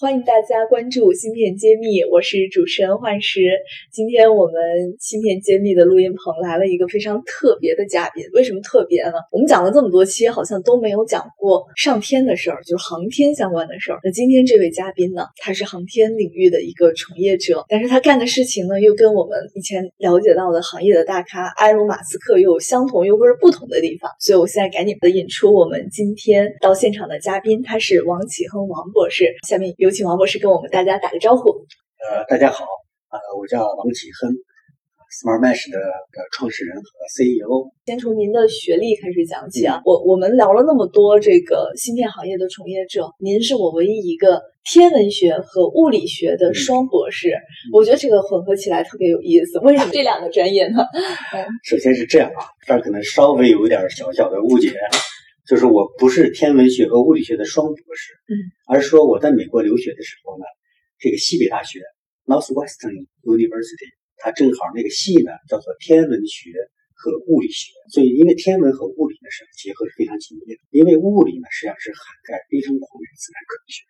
欢迎大家关注芯片揭秘，我是主持人幻石。今天我们芯片揭秘的录音棚来了一个非常特别的嘉宾，为什么特别呢？我们讲了这么多期，好像都没有讲过上天的事儿，就是航天相关的事儿。那今天这位嘉宾呢，他是航天领域的一个从业者，但是他干的事情呢，又跟我们以前了解到的行业的大咖埃隆·马斯克又有相同又或者不同的地方。所以我现在赶紧的引出我们今天到现场的嘉宾，他是王启亨王博士。下面有。有请王博士跟我们大家打个招呼。呃，大家好，呃，我叫王启亨，Smart Mesh 的创始人和 CEO。先从您的学历开始讲起啊。我我们聊了那么多这个芯片行业的从业者，您是我唯一一个天文学和物理学的双博士。我觉得这个混合起来特别有意思。为什么这两个专业呢？首先是这样啊，这儿可能稍微有一点小小的误解。就是我不是天文学和物理学的双博士，嗯，而是说我在美国留学的时候呢，这个西北大学 Northwestern University，它正好那个系呢叫做天文学和物理学，所以因为天文和物理呢是结合是非常紧密的，因为物理呢实际上是涵盖非常广的自然科学，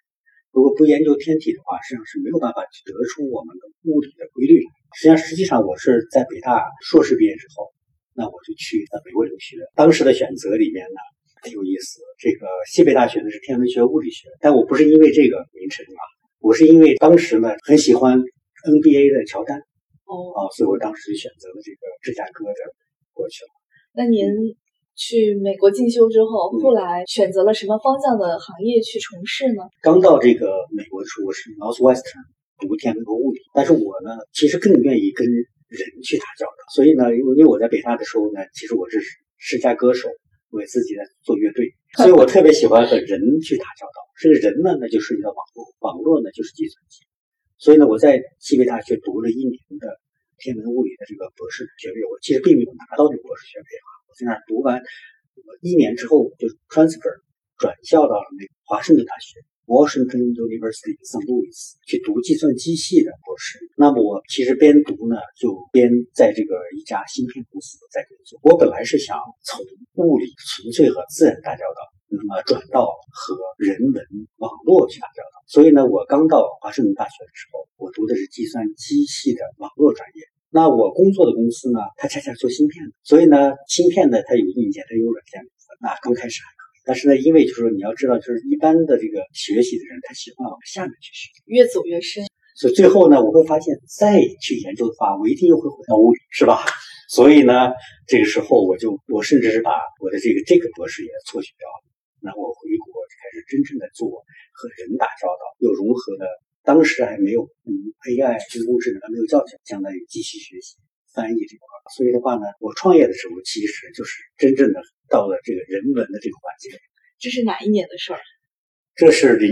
如果不研究天体的话，实际上是没有办法去得出我们的物理的规律来。实际上，实际上我是在北大硕士毕业之后，那我就去在美国留学，当时的选择里面呢。很有意思，这个西北大学呢是天文学、物理学，但我不是因为这个名称啊，我是因为当时呢很喜欢 NBA 的乔丹，哦，啊，所以我当时就选择了这个芝加哥的过去了。那您去美国进修之后，后来选择了什么方向的行业去从事呢？刚到这个美国的时候，我是 Northwestern 读天文和物理，但是我呢其实更愿意跟人去打交道，所以呢，因为因为我在北大的时候呢，其实我是世家歌手。为自己在做乐队，所以我特别喜欢和人去打交道。这个人呢，那就涉及到网络，网络呢就是计算机。所以呢，我在西北大学读了一年的天文物理的这个博士学位，我其实并没有拿到这个博士学位啊。我在那读完一年之后，就 transfer 转校到了那个华盛顿大学。Washington University St. Louis 去读计算机系的博士，那么我其实边读呢，就边在这个一家芯片公司在工作。我本来是想从物理纯粹和自然打交道，那么转到和人文网络去打交道。所以呢，我刚到华盛顿大学的时候，我读的是计算机系的网络专业。那我工作的公司呢，它恰恰做芯片的，所以呢，芯片呢，它有硬件，它有软件。那刚开始。但是呢，因为就是说你要知道，就是一般的这个学习的人，他喜欢往下面去学，越走越深。所以最后呢，我会发现再去研究的话，我一定又会回到物理，是吧？所以呢，这个时候我就我甚至是把我的这个这个博士也辍学掉了。那我回国开始真正的做和人打交道，又融合了当时还没有嗯 AI 人工智能还没有教学，相当于机器学习翻译这块。所以的话呢，我创业的时候其实就是真正的到了这个人文的这个环节。这是哪一年的事儿？这是零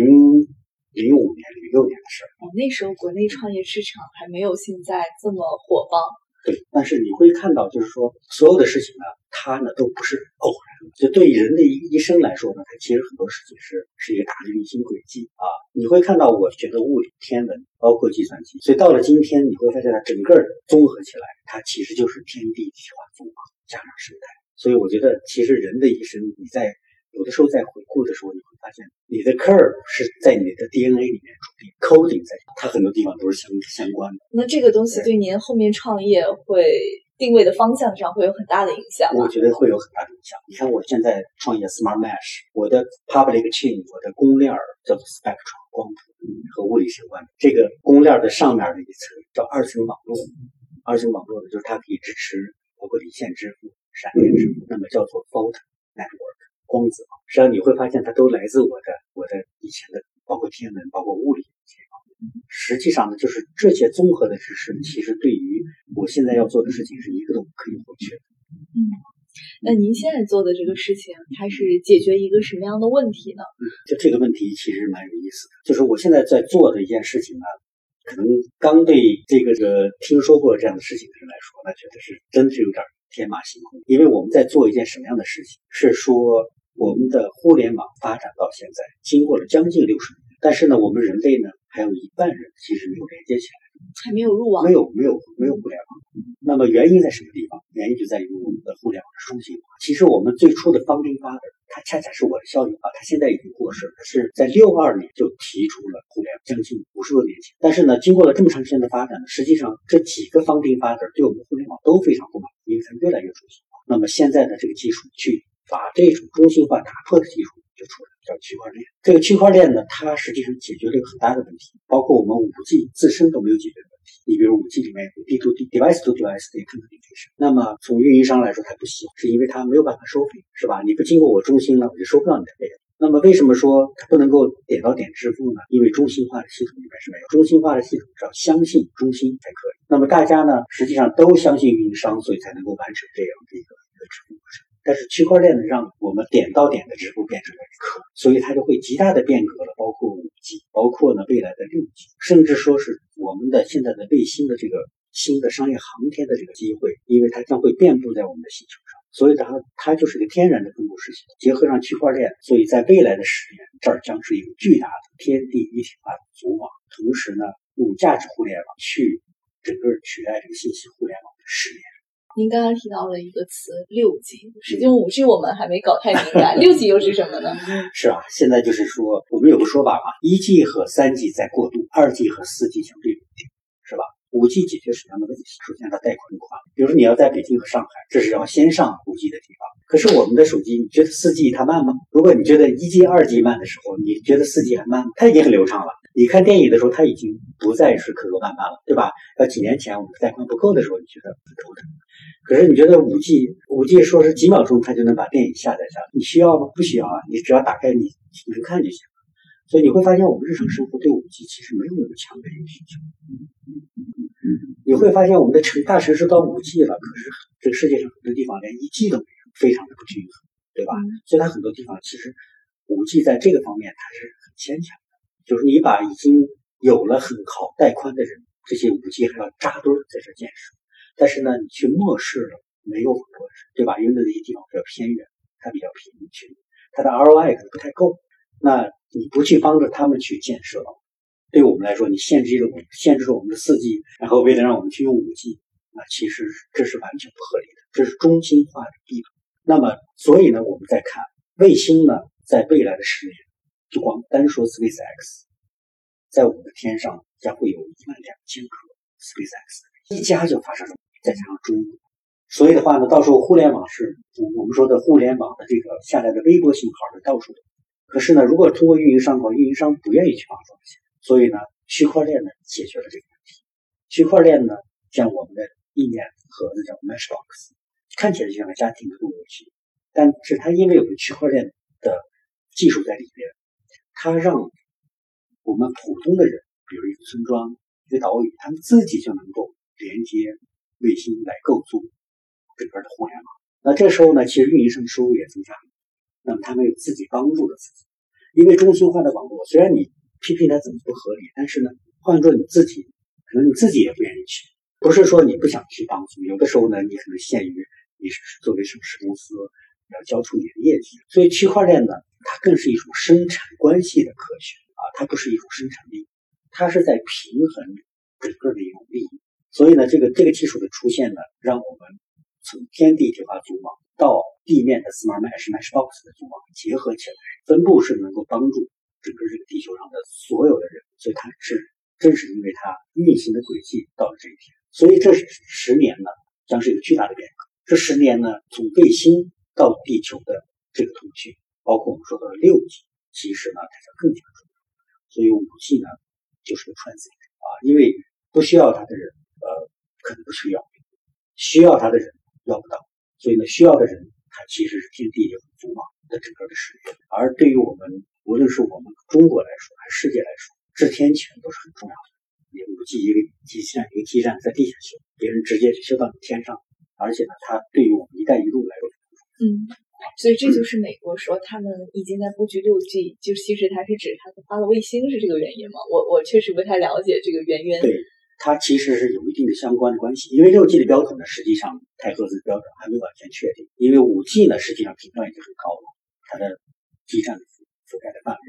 零五年、零六年的事儿。哦，那时候国内创业市场还没有现在这么火爆。对，但是你会看到，就是说所有的事情呢，它呢都不是偶然。就对人的一一生来说呢，它其实很多事情是是一个大的运行轨迹啊。你会看到，我学的物理、天文，包括计算机，所以到了今天，你会发现它整个综合起来，它其实就是天地一体化综合加上生态。所以我觉得，其实人的一生，你在有的时候在回顾的时候，你会发现，你的 curve 是在你的 DNA 里面注定，coding 在它很多地方都是相相关的。那这个东西对您后面创业会？定位的方向上会有很大的影响，我觉得会有很大的影响。你看我现在创业 Smart Mesh，我的 Public Chain，我的公链叫做 Spectrum 光谱，和物理相关的。这个公链的上面的一层叫二层网络，二层网络呢，就是它可以支持包括离线支付、闪电支付，那么叫做 Photon Network 光子网。实际上你会发现，它都来自我的我的以前的，包括天文，包括物理。实际上呢，就是这些综合的知识，其实对于我现在要做的事情是一个都不可以或缺的。嗯，那您现在做的这个事情，它是解决一个什么样的问题呢？嗯，就这个问题其实蛮有意思的。就是我现在在做的一件事情呢，可能刚对这个个听说过这样的事情的人来说，那觉得是真是有点天马行空。因为我们在做一件什么样的事情？是说我们的互联网发展到现在，经过了将近六十年，但是呢，我们人类呢还有一半人其实没有连接起来，还没有入网，没有没有没有互联网。那么原因在什么地方？原因就在于我们的互联网的中心化。其实我们最初的 founding father，他恰恰是我的校友啊，他现在已经过世了，是在六二年就提出了互联网，将近五十多年前。但是呢，经过了这么长时间的发展呢，实际上这几个 founding father 对我们互联网都非常不满，因为它越来越中心化。那么现在的这个技术去。把这种中心化打破的技术就出来，叫区块链。这个区块链呢，它实际上解决了一个很大的问题，包括我们五 G 自身都没有解决的问题。你比如五 G 里面有 D to D device to device 的 communication，那么从运营商来说，他不喜欢，是因为他没有办法收费，是吧？你不经过我中心了，我就收不到你的费用。那么为什么说它不能够点到点支付呢？因为中心化的系统里面是没有中心化的系统，只要相信中心才可以。那么大家呢，实际上都相信运营商，所以才能够完成这样的一个一个支付过程。但是区块链呢，让我们点到点的支付变成了可，所以它就会极大的变革了，包括五 G，包括呢未来的六 G，甚至说是我们的现在的卫星的这个新的商业航天的这个机会，因为它将会遍布在我们的星球上，所以它它就是个天然的分布式系统，结合上区块链，所以在未来的十年，这儿将是一个巨大的天地一体化的组网，同时呢，用价值互联网去整个取代这个信息互联网的十年。您刚刚提到了一个词六 G，实际上五 G 我们还没搞太明白，六 G 又是什么呢？是啊，现在就是说，我们有个说法嘛，一 G 和三 G 在过渡，二 G 和四 G 相对稳定，是吧？五 G 解决什么样的问题？首先它带宽宽，比如说你要在北京和上海，这是要先上五 G 的地方。可是我们的手机，你觉得四 G 它慢吗？如果你觉得一 G、二 G 慢的时候，你觉得四 G 还慢吗？它已经很流畅了。你看电影的时候，它已经不再是磕磕绊绊了，对吧？要几年前我们带宽不够的时候，你觉得很头疼。可是你觉得五 G 五 G 说是几秒钟它就能把电影下载下来，你需要吗？不需要啊，你只要打开你能看就行了。所以你会发现我们日常生活对五 G 其实没有那么强的一个需求。你会发现我们的城大城市到五 G 了，可是这个世界上很多地方连一 G 都没有，非常的不均衡，对吧？所以它很多地方其实五 G 在这个方面它是很牵强的，就是你把已经有了很好带宽的人，这些五 G 还要扎堆在这建设。但是呢，你去漠视了没有很多，对吧？因为那些地方比较偏远，它比较贫穷，它的 ROI 可能不太够。那你不去帮着他们去建设，对我们来说，你限制了我们，限制了我们的四 G，然后为了让我们去用五 G，那其实这是完全不合理的，这是中心化的地图。那么，所以呢，我们再看卫星呢，在未来的十年，就光单说 SpaceX，在我们的天上将会有一万两千颗 SpaceX，一家就发射了。再加上中国，所以的话呢，到时候互联网是我们说的互联网的这个下来的微波信号是到处都。可是呢，如果通过运营商的话，运营商不愿意去帮助这些，所以呢，区块链呢解决了这个问题。区块链呢，像我们的意念盒子叫 Meshbox，看起来就像个家庭的路由器，但是它因为有个区块链的技术在里边，它让我们普通的人，比如一个村庄、一个岛屿，他们自己就能够连接。卫星来构筑整个的互联网，那这时候呢，其实运营商收入也增加了。那么他们有自己帮助了自己，因为中心化的网络，虽然你批评它怎么不合理，但是呢，换做你自己，可能你自己也不愿意去。不是说你不想去帮助，有的时候呢，你可能限于你是作为上市公司要交出你的业绩。所以区块链呢，它更是一种生产关系的科学啊，它不是一种生产力，它是在平衡整个的一种利益。所以呢，这个这个技术的出现呢，让我们从天地一体化组网到地面的 Smart Mesh Mesh Box 的组网结合起来，分布式能够帮助整个这个地球上的所有的人。所以它是正是因为它运行的轨迹到了这一天，所以这十年呢，将是一个巨大的变革。这十年呢，从卫星到地球的这个通讯，包括我们说的六 G，其实呢，它是更加重要。所以五 G 呢，就是个 transit 啊，因为不需要它的人。呃，可能不需要，需要它的人要不到，所以呢，需要的人他其实是天地有足嘛的整个的事业。而对于我们，无论是我们中国来说，还是世界来说，制天权都是很重要的。你五 G 一个基站，一个基站在地下修，别人直接就修到你天上，而且呢，它对于我们“一带一路”来说，嗯，所以这就是美国说他们已经在布局六 G，就其实它是指它发了卫星是这个原因吗？我我确实不太了解这个原因。对。它其实是有一定的相关的关系，因为六 G 的标准呢，实际上太赫兹标准还没完全确定。因为五 G 呢，实际上频段已经很高了，它的基站的覆盖的范围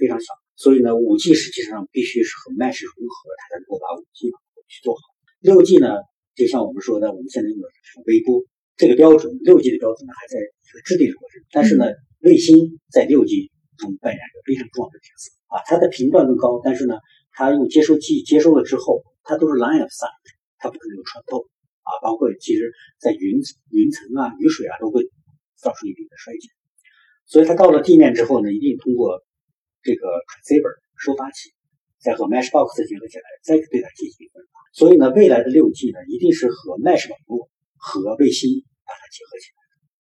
非常小。所以呢，五 G 实际上必须是和 Mesh 融合，它才能够把五 G 去做好。六 G 呢，就像我们说的，我们现在用的是微波这个标准，六 G 的标准呢还在一个制定的过程。但是呢，卫星在六 G 中扮演着非常重要的角色啊，它的频段更高，但是呢，它用接收器接收了之后，它都是 line of sight，它不可能有穿透啊，包括其实在云云层啊、雨水啊都会造成一定的衰减。所以它到了地面之后呢，一定通过。这个 transceiver 收发器再和 mesh box 结合起来，再对它进行分发。所以呢，未来的六 G 呢，一定是和 mesh 网络和卫星把它结合起来。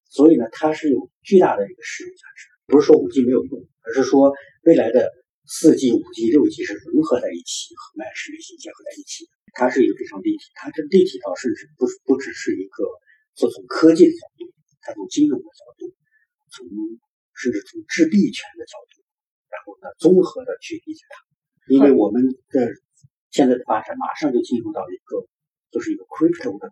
所以呢，它是有巨大的一个实用价值。不是说五 G 没有用，而是说未来的四 G、五 G、六 G 是融合在一起，和 mesh 卫星结合在一起。它是一个非常立体，它这立体到甚至不不只是一个说从科技的角度，它从金融的角度，从甚至从制币权的角度。然后呢，综合的去理解它，因为我们的现在的发展马上就进入到一个，就是一个 crypto 的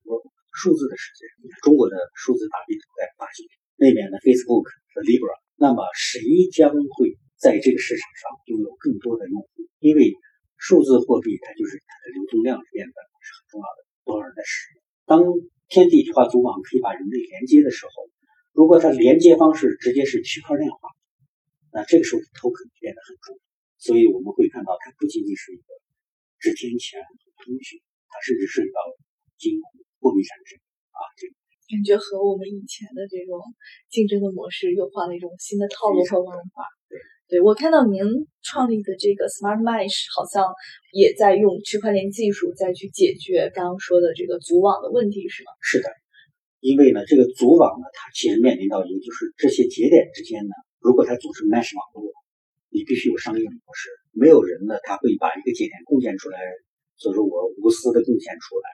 数字的世界。中国的数字大币在发行，那边的 Facebook 和 Libra，那么谁将会在这个市场上拥有更多的用户？因为数字货币它就是它的流通量变得是很重要的，多少人在使用？当天地化组网可以把人类连接的时候，如果它连接方式直接是区块链化。那这个时候，token 变得很重要，所以我们会看到，它不仅仅是一个值钱钱通讯，它甚至涉及到金融、货币产生啊，这个感觉和我们以前的这种竞争的模式又换了一种新的套路和玩法。对，对我看到您创立的这个 Smart Mesh 好像也在用区块链技术再去解决刚刚说的这个组网的问题，是吗？是的，因为呢，这个组网呢，它其实面临到一个就是这些节点之间呢。如果它组成 mesh 网络，你必须有商业模式。没有人呢，他会把一个节点贡献出来，所以说我无私的贡献出来，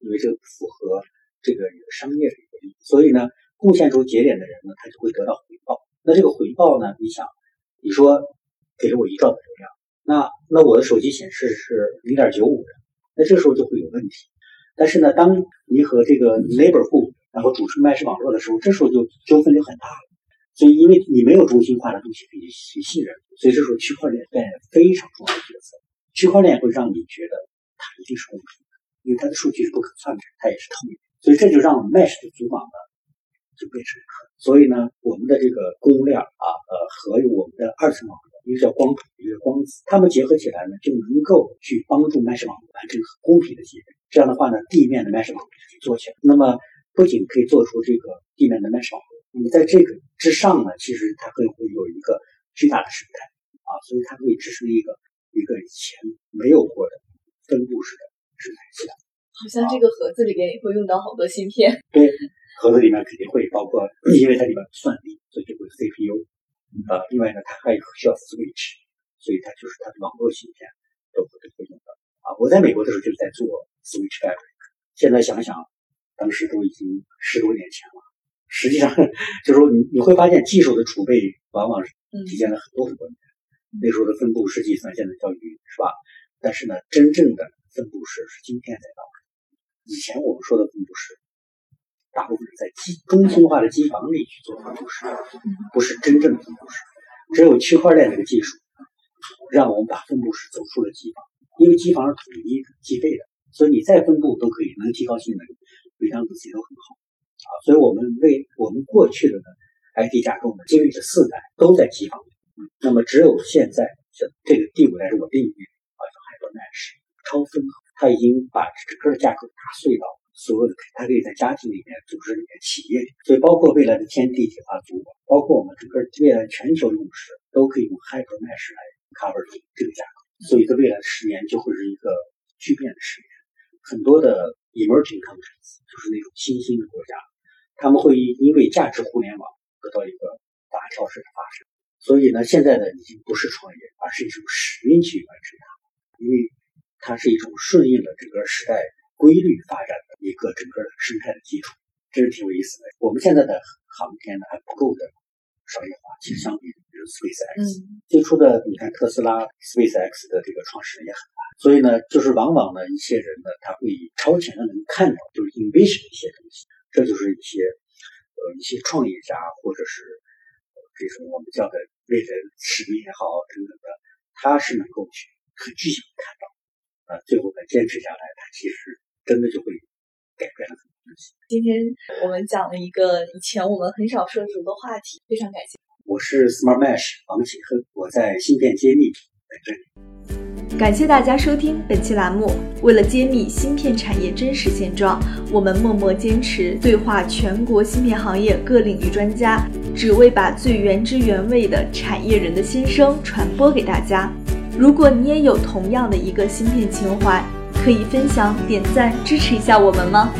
因为这符合这个商业的一个利益。所以呢，贡献出节点的人呢，他就会得到回报。那这个回报呢，你想，你说给了我一兆的流量，那那我的手机显示是零点九五的，那这时候就会有问题。但是呢，当你和这个 neighborhood 然后组成 mesh 网络的时候，这时候就纠纷就很大了。所以，因为你没有中心化的东西可以去信任，所以这时候区块链扮演非常重要的角色。区块链会让你觉得它一定是公平，因为它的数据是不可篡改，它也是透明。所以这就让 Mesh 的组网呢就变成。所以呢，我们的这个公链啊，呃，和我们的二层网络，一个叫光谱，一个叫光子，它们结合起来呢，就能够去帮助 Mesh 网络完成很公平的节点。这样的话呢，地面的 Mesh 网络可以做起来。那么，不仅可以做出这个地面的 Mesh 网络。那么在这个之上呢，其实它会会有一个巨大的生态啊，所以它可以支撑一个一个以前没有过的分布式的生态系统。好像这个盒子里边也会用到好多芯片。对，盒子里面肯定会包括，因为它里面算力，所以就会 CPU 啊。另外呢，它还需要 switch，所以它就是它的网络芯片都会都会用到啊。我在美国的时候就是在做 switch fabric，现在想想，当时都已经十多年前了。实际上，就是说，你你会发现技术的储备往往是体现了很多很多年。那时候的分布式计算现在叫云，是吧？但是呢，真正的分布式是今天才到的。以前我们说的分布式，大部分是在机中心化的机房里去做分布式，不是真正的分布式。只有区块链这个技术，让我们把分布式走出了机房，因为机房是统一计费的，所以你再分布都可以，能提高性能，每张子集都很好。啊，所以我们为我们过去的呢，IT 架构呢，经历了四代都在机房，那么只有现在这这个第五代是我定义啊，叫 HyperMesh 超分合，它已经把整个的架构打碎到所有的，它可以在家庭里面、组织里面、企业里，所以包括未来的天地体化组网，包括我们整个未来全球用时都可以用 HyperMesh 来 cover 这个架构，所以在未来的十年就会是一个巨变的十年，很多的 emerging countries 就是那种新兴的国家。他们会因为价值互联网得到一个大跳式的发生，所以呢，现在呢已经不是创业，而是一种使命去完成它，因为它是一种顺应了整个时代规律发展的一个整个的生态的基础，这是挺有意思的。我们现在的航天呢还不够的商业化，其实相比比如 SpaceX 最初的，你看特斯拉 SpaceX 的这个创始人也很难，所以呢，就是往往呢一些人呢他会超前的能看到，就是 invision 一些东西。这就是一些呃一些创业家或者是这种我们叫的为人使命也好等等的，他是能够去很具象看到，啊，最后再坚持下来，它其实真的就会改变了很多东西。今天我们讲了一个以前我们很少涉足的话题，非常感谢。我是 Smart Mesh 王启亨，我在芯片揭秘在这里。感谢大家收听本期栏目。为了揭秘芯片产业真实现状，我们默默坚持对话全国芯片行业各领域专家，只为把最原汁原味的产业人的心声传播给大家。如果你也有同样的一个芯片情怀，可以分享、点赞、支持一下我们吗？